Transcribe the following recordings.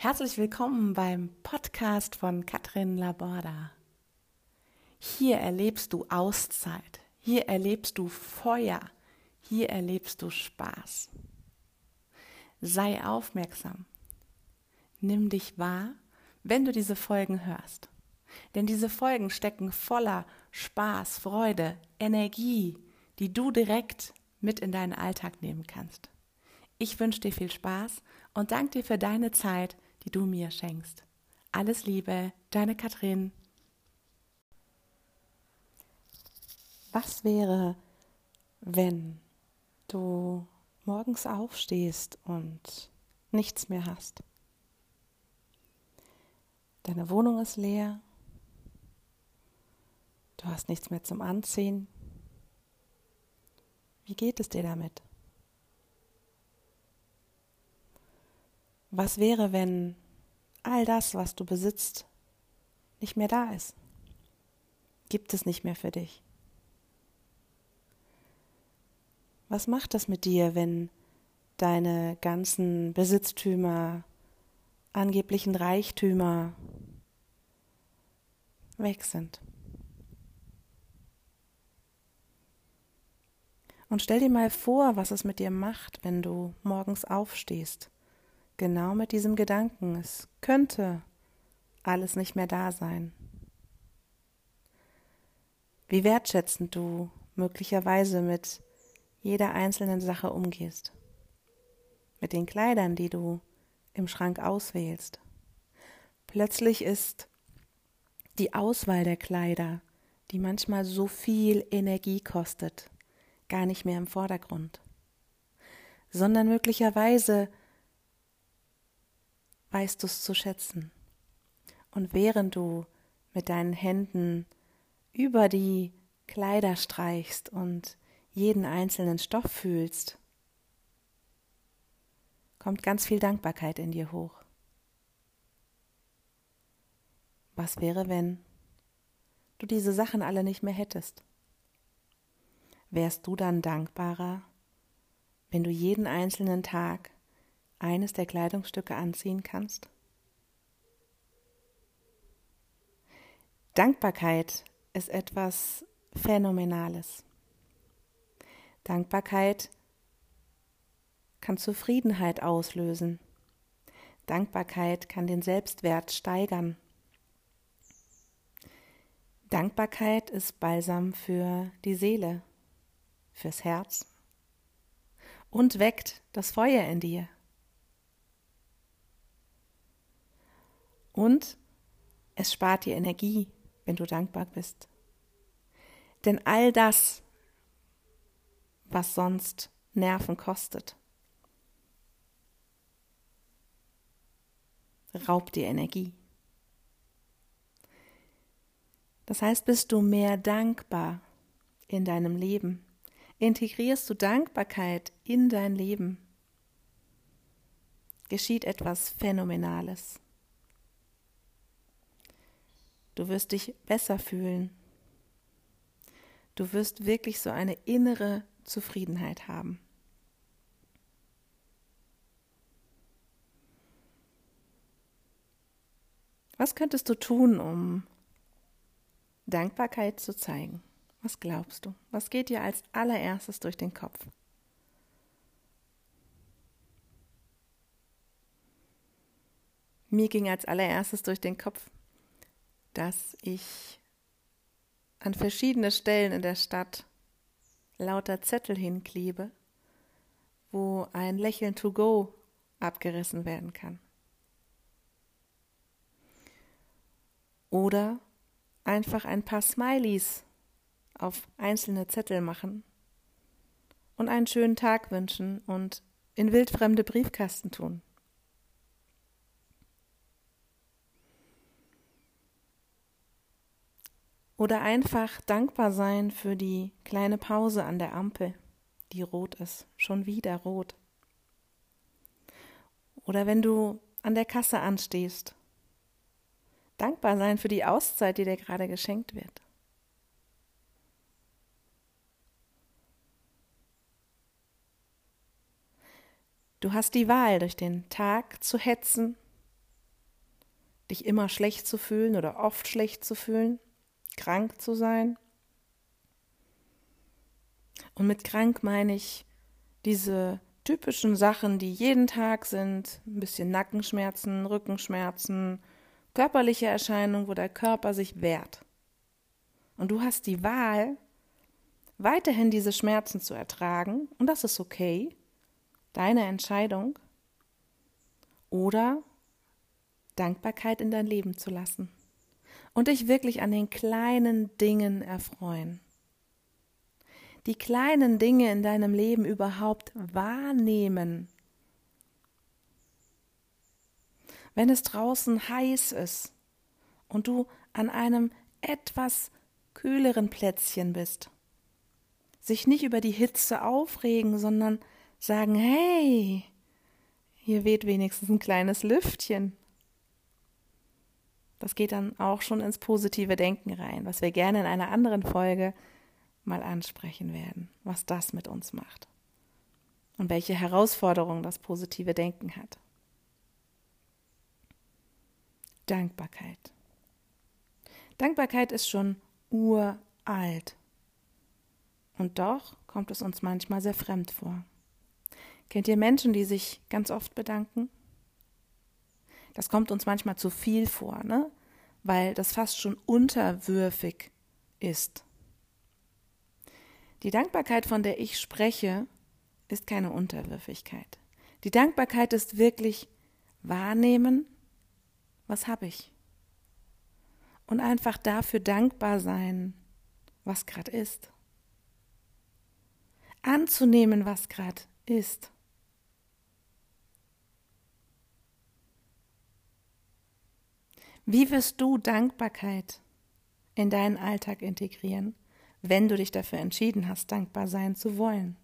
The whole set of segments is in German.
Herzlich willkommen beim Podcast von Katrin Laborda. Hier erlebst du Auszeit, hier erlebst du Feuer, hier erlebst du Spaß. Sei aufmerksam. Nimm dich wahr, wenn du diese Folgen hörst. Denn diese Folgen stecken voller Spaß, Freude, Energie, die du direkt mit in deinen Alltag nehmen kannst. Ich wünsche dir viel Spaß und danke dir für deine Zeit, die du mir schenkst. Alles Liebe, deine Katrin. Was wäre, wenn du morgens aufstehst und nichts mehr hast? Deine Wohnung ist leer. Du hast nichts mehr zum Anziehen. Wie geht es dir damit? Was wäre, wenn all das, was du besitzt, nicht mehr da ist? Gibt es nicht mehr für dich? Was macht das mit dir, wenn deine ganzen Besitztümer, angeblichen Reichtümer weg sind? Und stell dir mal vor, was es mit dir macht, wenn du morgens aufstehst genau mit diesem Gedanken, es könnte alles nicht mehr da sein. Wie wertschätzend du möglicherweise mit jeder einzelnen Sache umgehst, mit den Kleidern, die du im Schrank auswählst. Plötzlich ist die Auswahl der Kleider, die manchmal so viel Energie kostet, gar nicht mehr im Vordergrund, sondern möglicherweise weißt du es zu schätzen. Und während du mit deinen Händen über die Kleider streichst und jeden einzelnen Stoff fühlst, kommt ganz viel Dankbarkeit in dir hoch. Was wäre, wenn du diese Sachen alle nicht mehr hättest? Wärst du dann dankbarer, wenn du jeden einzelnen Tag eines der Kleidungsstücke anziehen kannst? Dankbarkeit ist etwas Phänomenales. Dankbarkeit kann Zufriedenheit auslösen. Dankbarkeit kann den Selbstwert steigern. Dankbarkeit ist Balsam für die Seele, fürs Herz und weckt das Feuer in dir. Und es spart dir Energie, wenn du dankbar bist. Denn all das, was sonst Nerven kostet, raubt dir Energie. Das heißt, bist du mehr dankbar in deinem Leben, integrierst du Dankbarkeit in dein Leben, geschieht etwas Phänomenales. Du wirst dich besser fühlen. Du wirst wirklich so eine innere Zufriedenheit haben. Was könntest du tun, um Dankbarkeit zu zeigen? Was glaubst du? Was geht dir als allererstes durch den Kopf? Mir ging als allererstes durch den Kopf, dass ich an verschiedene Stellen in der Stadt lauter Zettel hinklebe, wo ein Lächeln to go abgerissen werden kann. Oder einfach ein paar Smileys auf einzelne Zettel machen und einen schönen Tag wünschen und in wildfremde Briefkasten tun. Oder einfach dankbar sein für die kleine Pause an der Ampel, die rot ist, schon wieder rot. Oder wenn du an der Kasse anstehst, dankbar sein für die Auszeit, die dir gerade geschenkt wird. Du hast die Wahl, durch den Tag zu hetzen dich immer schlecht zu fühlen oder oft schlecht zu fühlen, krank zu sein. Und mit krank meine ich diese typischen Sachen, die jeden Tag sind, ein bisschen Nackenschmerzen, Rückenschmerzen, körperliche Erscheinungen, wo der Körper sich wehrt. Und du hast die Wahl, weiterhin diese Schmerzen zu ertragen, und das ist okay, deine Entscheidung, oder Dankbarkeit in dein Leben zu lassen und dich wirklich an den kleinen Dingen erfreuen. Die kleinen Dinge in deinem Leben überhaupt wahrnehmen. Wenn es draußen heiß ist und du an einem etwas kühleren Plätzchen bist, sich nicht über die Hitze aufregen, sondern sagen, hey, hier weht wenigstens ein kleines Lüftchen. Das geht dann auch schon ins positive Denken rein, was wir gerne in einer anderen Folge mal ansprechen werden, was das mit uns macht und welche Herausforderungen das positive Denken hat. Dankbarkeit. Dankbarkeit ist schon uralt. Und doch kommt es uns manchmal sehr fremd vor. Kennt ihr Menschen, die sich ganz oft bedanken? Das kommt uns manchmal zu viel vor, ne? weil das fast schon unterwürfig ist. Die Dankbarkeit, von der ich spreche, ist keine Unterwürfigkeit. Die Dankbarkeit ist wirklich wahrnehmen, was habe ich. Und einfach dafür dankbar sein, was gerade ist. Anzunehmen, was gerade ist. Wie wirst du Dankbarkeit in deinen Alltag integrieren, wenn du dich dafür entschieden hast, dankbar sein zu wollen?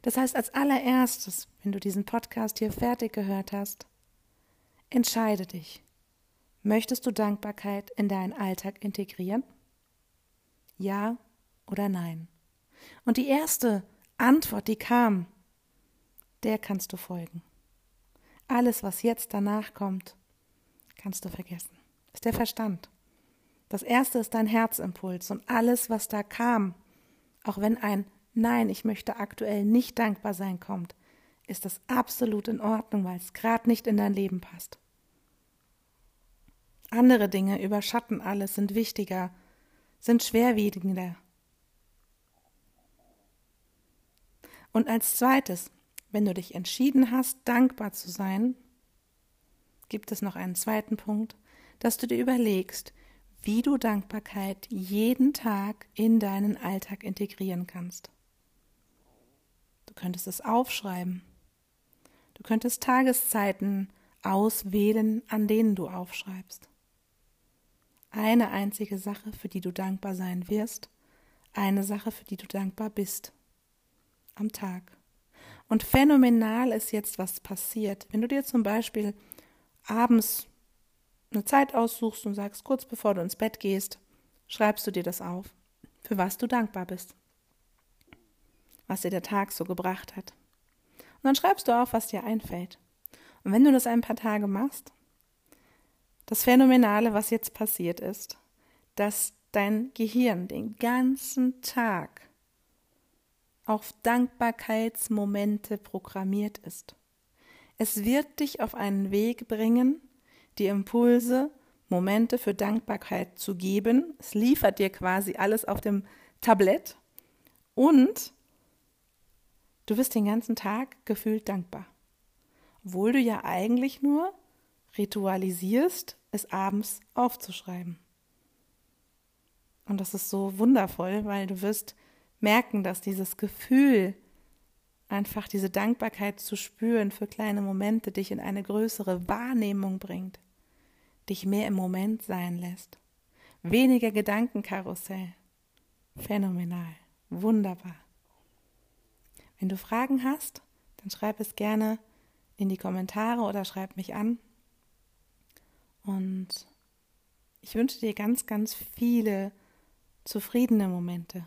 Das heißt, als allererstes, wenn du diesen Podcast hier fertig gehört hast, entscheide dich. Möchtest du Dankbarkeit in deinen Alltag integrieren? Ja oder nein? Und die erste Antwort, die kam, der kannst du folgen. Alles, was jetzt danach kommt, kannst du vergessen. Ist der Verstand. Das erste ist dein Herzimpuls und alles, was da kam, auch wenn ein Nein, ich möchte aktuell nicht dankbar sein kommt, ist das absolut in Ordnung, weil es gerade nicht in dein Leben passt. Andere Dinge überschatten alles, sind wichtiger, sind schwerwiegender. Und als zweites, wenn du dich entschieden hast, dankbar zu sein, gibt es noch einen zweiten Punkt, dass du dir überlegst, wie du Dankbarkeit jeden Tag in deinen Alltag integrieren kannst. Du könntest es aufschreiben. Du könntest Tageszeiten auswählen, an denen du aufschreibst. Eine einzige Sache, für die du dankbar sein wirst, eine Sache, für die du dankbar bist. Am Tag. Und phänomenal ist jetzt, was passiert. Wenn du dir zum Beispiel abends eine Zeit aussuchst und sagst, kurz bevor du ins Bett gehst, schreibst du dir das auf, für was du dankbar bist, was dir der Tag so gebracht hat. Und dann schreibst du auf, was dir einfällt. Und wenn du das ein paar Tage machst, das Phänomenale, was jetzt passiert ist, dass dein Gehirn den ganzen Tag auf Dankbarkeitsmomente programmiert ist. Es wird dich auf einen Weg bringen, die Impulse, Momente für Dankbarkeit zu geben. Es liefert dir quasi alles auf dem Tablett und du wirst den ganzen Tag gefühlt dankbar. Obwohl du ja eigentlich nur ritualisierst, es abends aufzuschreiben. Und das ist so wundervoll, weil du wirst merken, dass dieses Gefühl, einfach diese Dankbarkeit zu spüren für kleine Momente, dich in eine größere Wahrnehmung bringt, dich mehr im Moment sein lässt. Weniger Gedankenkarussell. Phänomenal. Wunderbar. Wenn du Fragen hast, dann schreib es gerne in die Kommentare oder schreib mich an. Und ich wünsche dir ganz, ganz viele zufriedene Momente.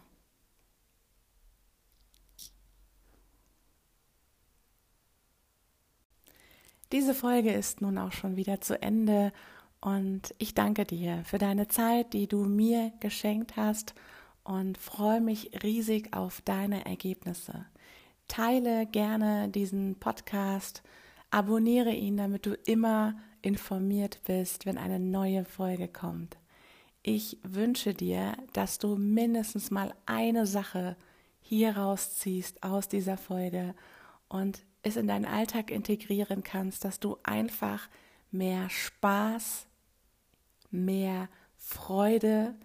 Diese Folge ist nun auch schon wieder zu Ende und ich danke dir für deine Zeit, die du mir geschenkt hast und freue mich riesig auf deine Ergebnisse. Teile gerne diesen Podcast, abonniere ihn, damit du immer informiert bist, wenn eine neue Folge kommt. Ich wünsche dir, dass du mindestens mal eine Sache hier rausziehst aus dieser Folge und es in deinen Alltag integrieren kannst, dass du einfach mehr Spaß, mehr Freude,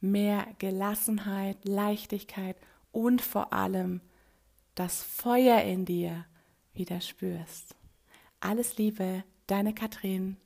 mehr Gelassenheit, Leichtigkeit und vor allem das Feuer in dir wieder spürst. Alles Liebe, deine Katrin.